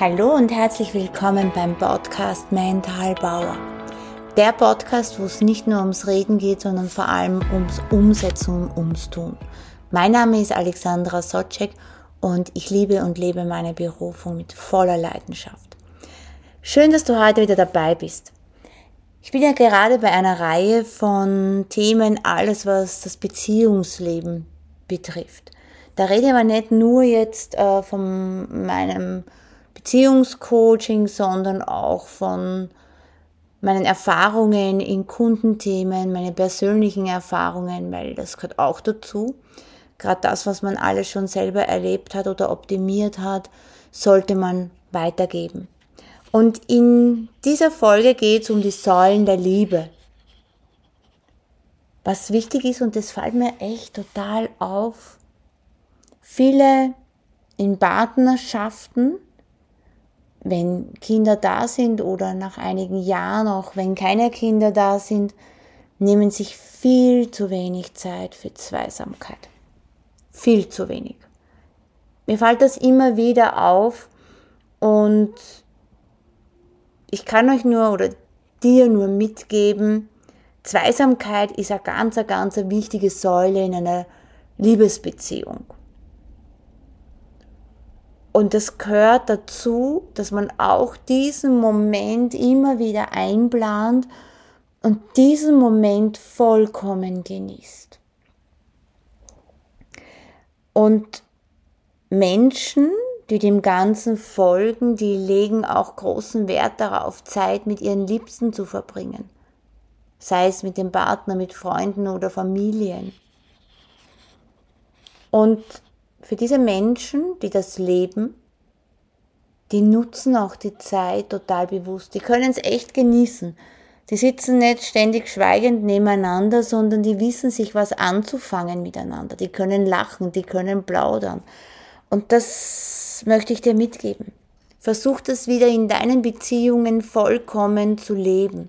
Hallo und herzlich willkommen beim Podcast Mental Bauer. Der Podcast, wo es nicht nur ums Reden geht, sondern vor allem ums Umsetzen und ums Tun. Mein Name ist Alexandra Socek und ich liebe und lebe meine Berufung mit voller Leidenschaft. Schön, dass du heute wieder dabei bist. Ich bin ja gerade bei einer Reihe von Themen, alles was das Beziehungsleben betrifft. Da rede ich aber nicht nur jetzt äh, von meinem Beziehungscoaching, sondern auch von meinen Erfahrungen in Kundenthemen, meine persönlichen Erfahrungen, weil das gehört auch dazu. Gerade das, was man alles schon selber erlebt hat oder optimiert hat, sollte man weitergeben. Und in dieser Folge geht es um die Säulen der Liebe. Was wichtig ist, und das fällt mir echt total auf, viele in Partnerschaften wenn Kinder da sind oder nach einigen Jahren, auch wenn keine Kinder da sind, nehmen sich viel zu wenig Zeit für Zweisamkeit. Viel zu wenig. Mir fällt das immer wieder auf und ich kann euch nur oder dir nur mitgeben, Zweisamkeit ist eine ganz, ganz wichtige Säule in einer Liebesbeziehung. Und das gehört dazu, dass man auch diesen Moment immer wieder einplant und diesen Moment vollkommen genießt. Und Menschen, die dem Ganzen folgen, die legen auch großen Wert darauf, Zeit mit ihren Liebsten zu verbringen. Sei es mit dem Partner, mit Freunden oder Familien. Und für diese Menschen, die das leben, die nutzen auch die Zeit total bewusst. Die können es echt genießen. Die sitzen nicht ständig schweigend nebeneinander, sondern die wissen sich was anzufangen miteinander. Die können lachen, die können plaudern. Und das möchte ich dir mitgeben. Versuch das wieder in deinen Beziehungen vollkommen zu leben.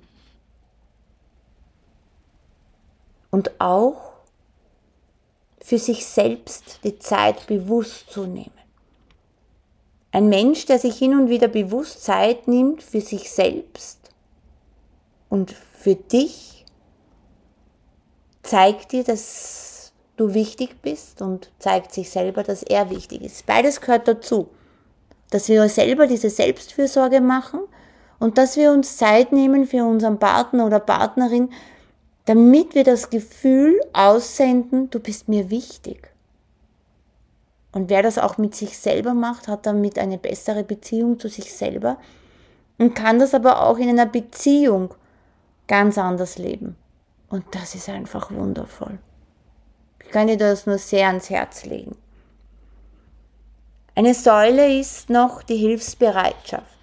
Und auch für sich selbst die Zeit bewusst zu nehmen. Ein Mensch, der sich hin und wieder bewusst Zeit nimmt für sich selbst und für dich, zeigt dir, dass du wichtig bist und zeigt sich selber, dass er wichtig ist. Beides gehört dazu, dass wir selber diese Selbstfürsorge machen und dass wir uns Zeit nehmen für unseren Partner oder Partnerin, damit wir das Gefühl aussenden, du bist mir wichtig. Und wer das auch mit sich selber macht, hat damit eine bessere Beziehung zu sich selber und kann das aber auch in einer Beziehung ganz anders leben. Und das ist einfach wundervoll. Ich kann dir das nur sehr ans Herz legen. Eine Säule ist noch die Hilfsbereitschaft.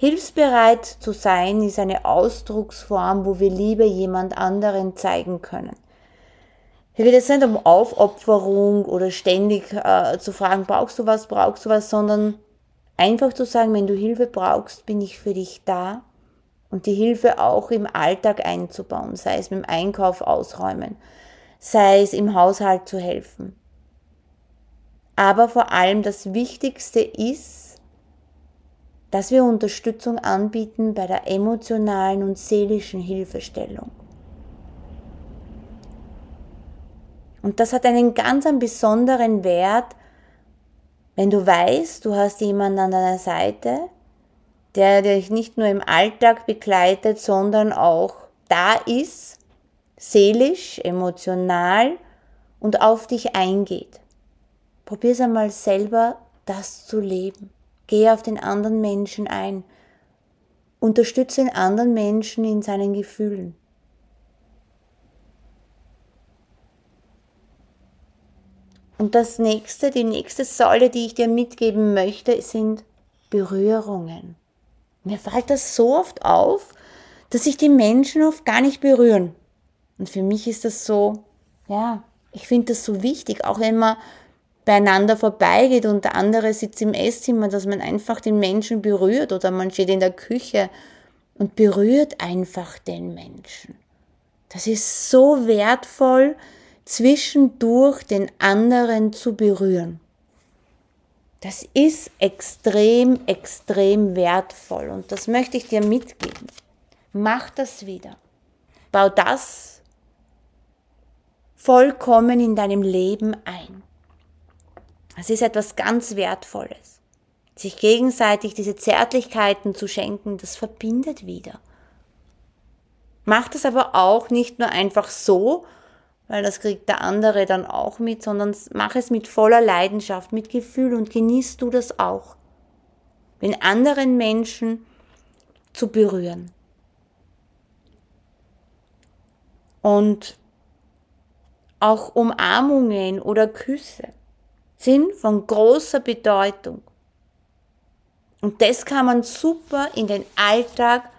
Hilfsbereit zu sein ist eine Ausdrucksform, wo wir Liebe jemand anderen zeigen können. Hier geht es nicht um Aufopferung oder ständig äh, zu fragen, brauchst du was, brauchst du was, sondern einfach zu sagen, wenn du Hilfe brauchst, bin ich für dich da und die Hilfe auch im Alltag einzubauen, sei es mit dem Einkauf ausräumen, sei es im Haushalt zu helfen. Aber vor allem das Wichtigste ist, dass wir Unterstützung anbieten bei der emotionalen und seelischen Hilfestellung. Und das hat einen ganz einen besonderen Wert, wenn du weißt, du hast jemanden an deiner Seite, der dich nicht nur im Alltag begleitet, sondern auch da ist, seelisch, emotional und auf dich eingeht. Probier es einmal selber, das zu leben. Geh auf den anderen Menschen ein. Unterstütze den anderen Menschen in seinen Gefühlen. Und das nächste, die nächste Säule, die ich dir mitgeben möchte, sind Berührungen. Mir fällt das so oft auf, dass sich die Menschen oft gar nicht berühren. Und für mich ist das so, ja, ich finde das so wichtig, auch wenn man beieinander vorbeigeht und der andere sitzt im Esszimmer, dass man einfach den Menschen berührt oder man steht in der Küche und berührt einfach den Menschen. Das ist so wertvoll, zwischendurch den anderen zu berühren. Das ist extrem, extrem wertvoll und das möchte ich dir mitgeben. Mach das wieder. Bau das vollkommen in deinem Leben ein. Es ist etwas ganz Wertvolles. Sich gegenseitig diese Zärtlichkeiten zu schenken, das verbindet wieder. Mach das aber auch nicht nur einfach so, weil das kriegt der andere dann auch mit, sondern mach es mit voller Leidenschaft, mit Gefühl und genießt du das auch. Den anderen Menschen zu berühren. Und auch Umarmungen oder Küsse sind von großer Bedeutung. Und das kann man super in den Alltag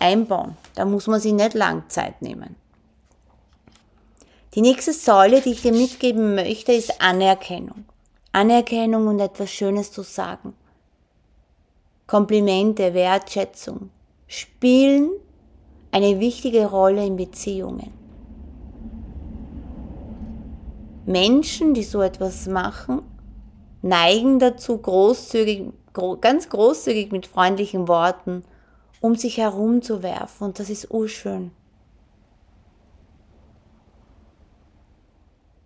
einbauen. Da muss man sich nicht lang Zeit nehmen. Die nächste Säule, die ich dir mitgeben möchte, ist Anerkennung. Anerkennung und etwas Schönes zu sagen. Komplimente, Wertschätzung spielen eine wichtige Rolle in Beziehungen. Menschen, die so etwas machen, neigen dazu, großzügig, ganz großzügig mit freundlichen Worten um sich herum zu werfen und das ist urschön.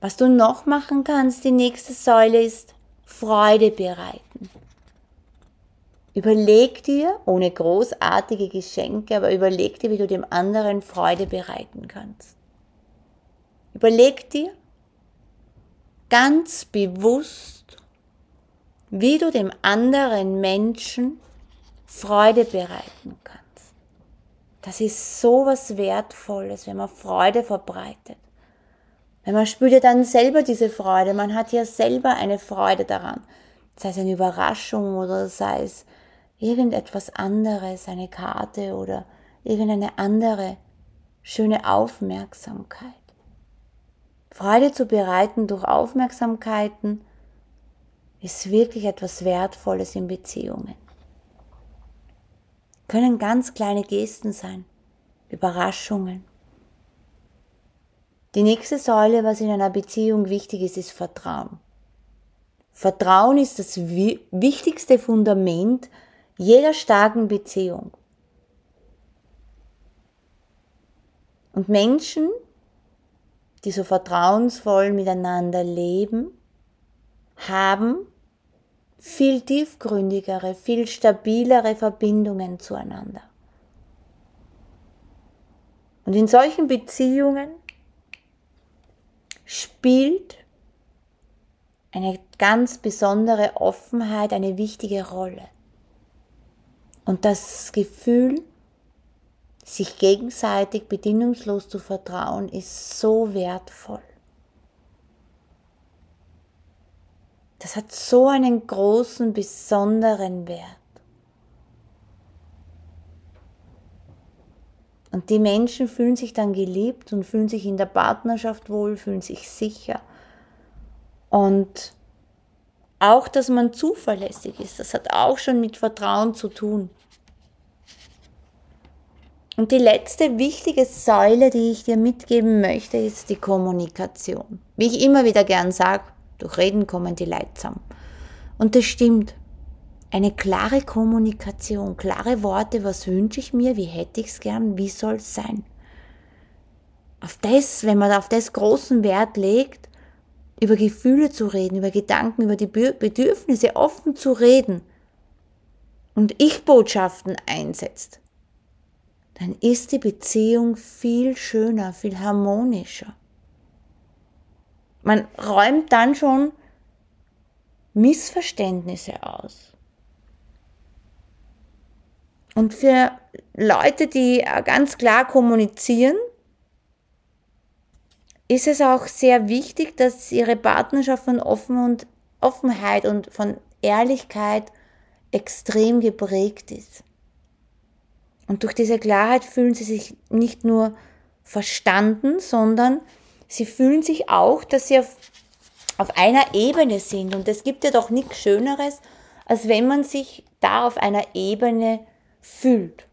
Was du noch machen kannst, die nächste Säule ist Freude bereiten. Überleg dir, ohne großartige Geschenke, aber überleg dir, wie du dem anderen Freude bereiten kannst. Überleg dir ganz bewusst, wie du dem anderen Menschen Freude bereiten kannst. Das ist so was Wertvolles, wenn man Freude verbreitet. Weil man spürt ja dann selber diese Freude, man hat ja selber eine Freude daran. Sei es eine Überraschung oder sei es irgendetwas anderes, eine Karte oder irgendeine andere schöne Aufmerksamkeit. Freude zu bereiten durch Aufmerksamkeiten ist wirklich etwas Wertvolles in Beziehungen. Können ganz kleine Gesten sein, Überraschungen, die nächste Säule, was in einer Beziehung wichtig ist, ist Vertrauen. Vertrauen ist das wichtigste Fundament jeder starken Beziehung. Und Menschen, die so vertrauensvoll miteinander leben, haben viel tiefgründigere, viel stabilere Verbindungen zueinander. Und in solchen Beziehungen spielt eine ganz besondere Offenheit eine wichtige Rolle. Und das Gefühl, sich gegenseitig bedingungslos zu vertrauen, ist so wertvoll. Das hat so einen großen, besonderen Wert. Und die Menschen fühlen sich dann geliebt und fühlen sich in der Partnerschaft wohl, fühlen sich sicher. Und auch, dass man zuverlässig ist, das hat auch schon mit Vertrauen zu tun. Und die letzte wichtige Säule, die ich dir mitgeben möchte, ist die Kommunikation. Wie ich immer wieder gern sage, durch Reden kommen die zusammen. Und das stimmt eine klare Kommunikation, klare Worte, was wünsche ich mir, wie hätte ich es gern, wie soll es sein. Auf das, wenn man auf das großen Wert legt, über Gefühle zu reden, über Gedanken, über die Bedürfnisse offen zu reden und Ich-Botschaften einsetzt, dann ist die Beziehung viel schöner, viel harmonischer. Man räumt dann schon Missverständnisse aus. Und für Leute, die ganz klar kommunizieren, ist es auch sehr wichtig, dass ihre Partnerschaft von Offen und Offenheit und von Ehrlichkeit extrem geprägt ist. Und durch diese Klarheit fühlen sie sich nicht nur verstanden, sondern sie fühlen sich auch, dass sie auf, auf einer Ebene sind. Und es gibt ja doch nichts Schöneres, als wenn man sich da auf einer Ebene fühlt.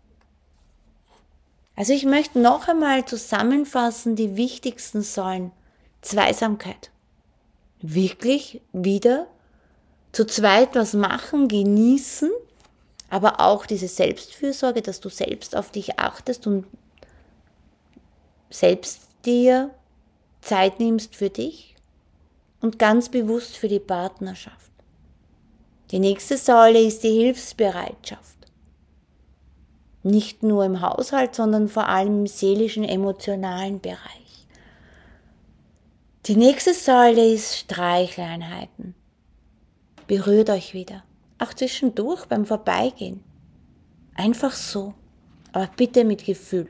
Also ich möchte noch einmal zusammenfassen die wichtigsten Säulen. Zweisamkeit. Wirklich wieder zu zweit was machen, genießen, aber auch diese Selbstfürsorge, dass du selbst auf dich achtest und selbst dir Zeit nimmst für dich und ganz bewusst für die Partnerschaft. Die nächste Säule ist die Hilfsbereitschaft. Nicht nur im Haushalt, sondern vor allem im seelischen, emotionalen Bereich. Die nächste Säule ist Streichleinheiten. Berührt euch wieder. Auch zwischendurch beim Vorbeigehen. Einfach so. Aber bitte mit Gefühl.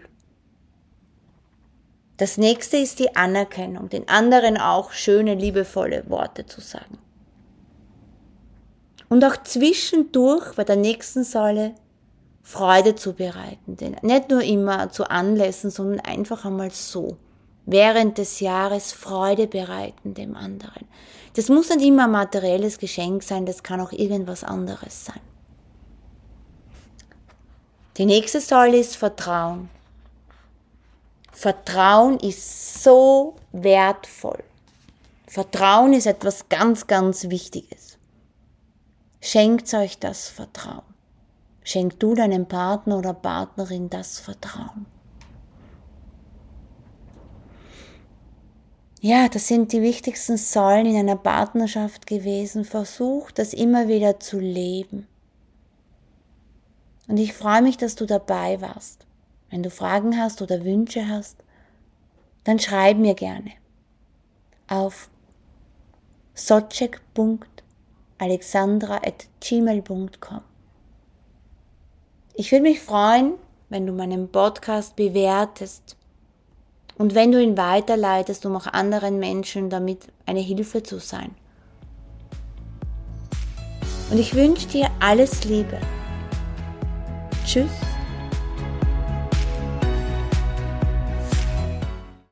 Das nächste ist die Anerkennung, den anderen auch schöne, liebevolle Worte zu sagen. Und auch zwischendurch bei der nächsten Säule Freude zu bereiten. Denn nicht nur immer zu Anlässen, sondern einfach einmal so. Während des Jahres Freude bereiten dem anderen. Das muss nicht immer ein materielles Geschenk sein, das kann auch irgendwas anderes sein. Die nächste Säule ist Vertrauen. Vertrauen ist so wertvoll. Vertrauen ist etwas ganz, ganz Wichtiges. Schenkt euch das Vertrauen. Schenk du deinem Partner oder Partnerin das Vertrauen. Ja, das sind die wichtigsten Säulen in einer Partnerschaft gewesen. Versuch das immer wieder zu leben. Und ich freue mich, dass du dabei warst. Wenn du Fragen hast oder Wünsche hast, dann schreib mir gerne auf socek.alexandra.gmail.com. Ich würde mich freuen, wenn du meinen Podcast bewertest und wenn du ihn weiterleitest, um auch anderen Menschen damit eine Hilfe zu sein. Und ich wünsche dir alles Liebe. Tschüss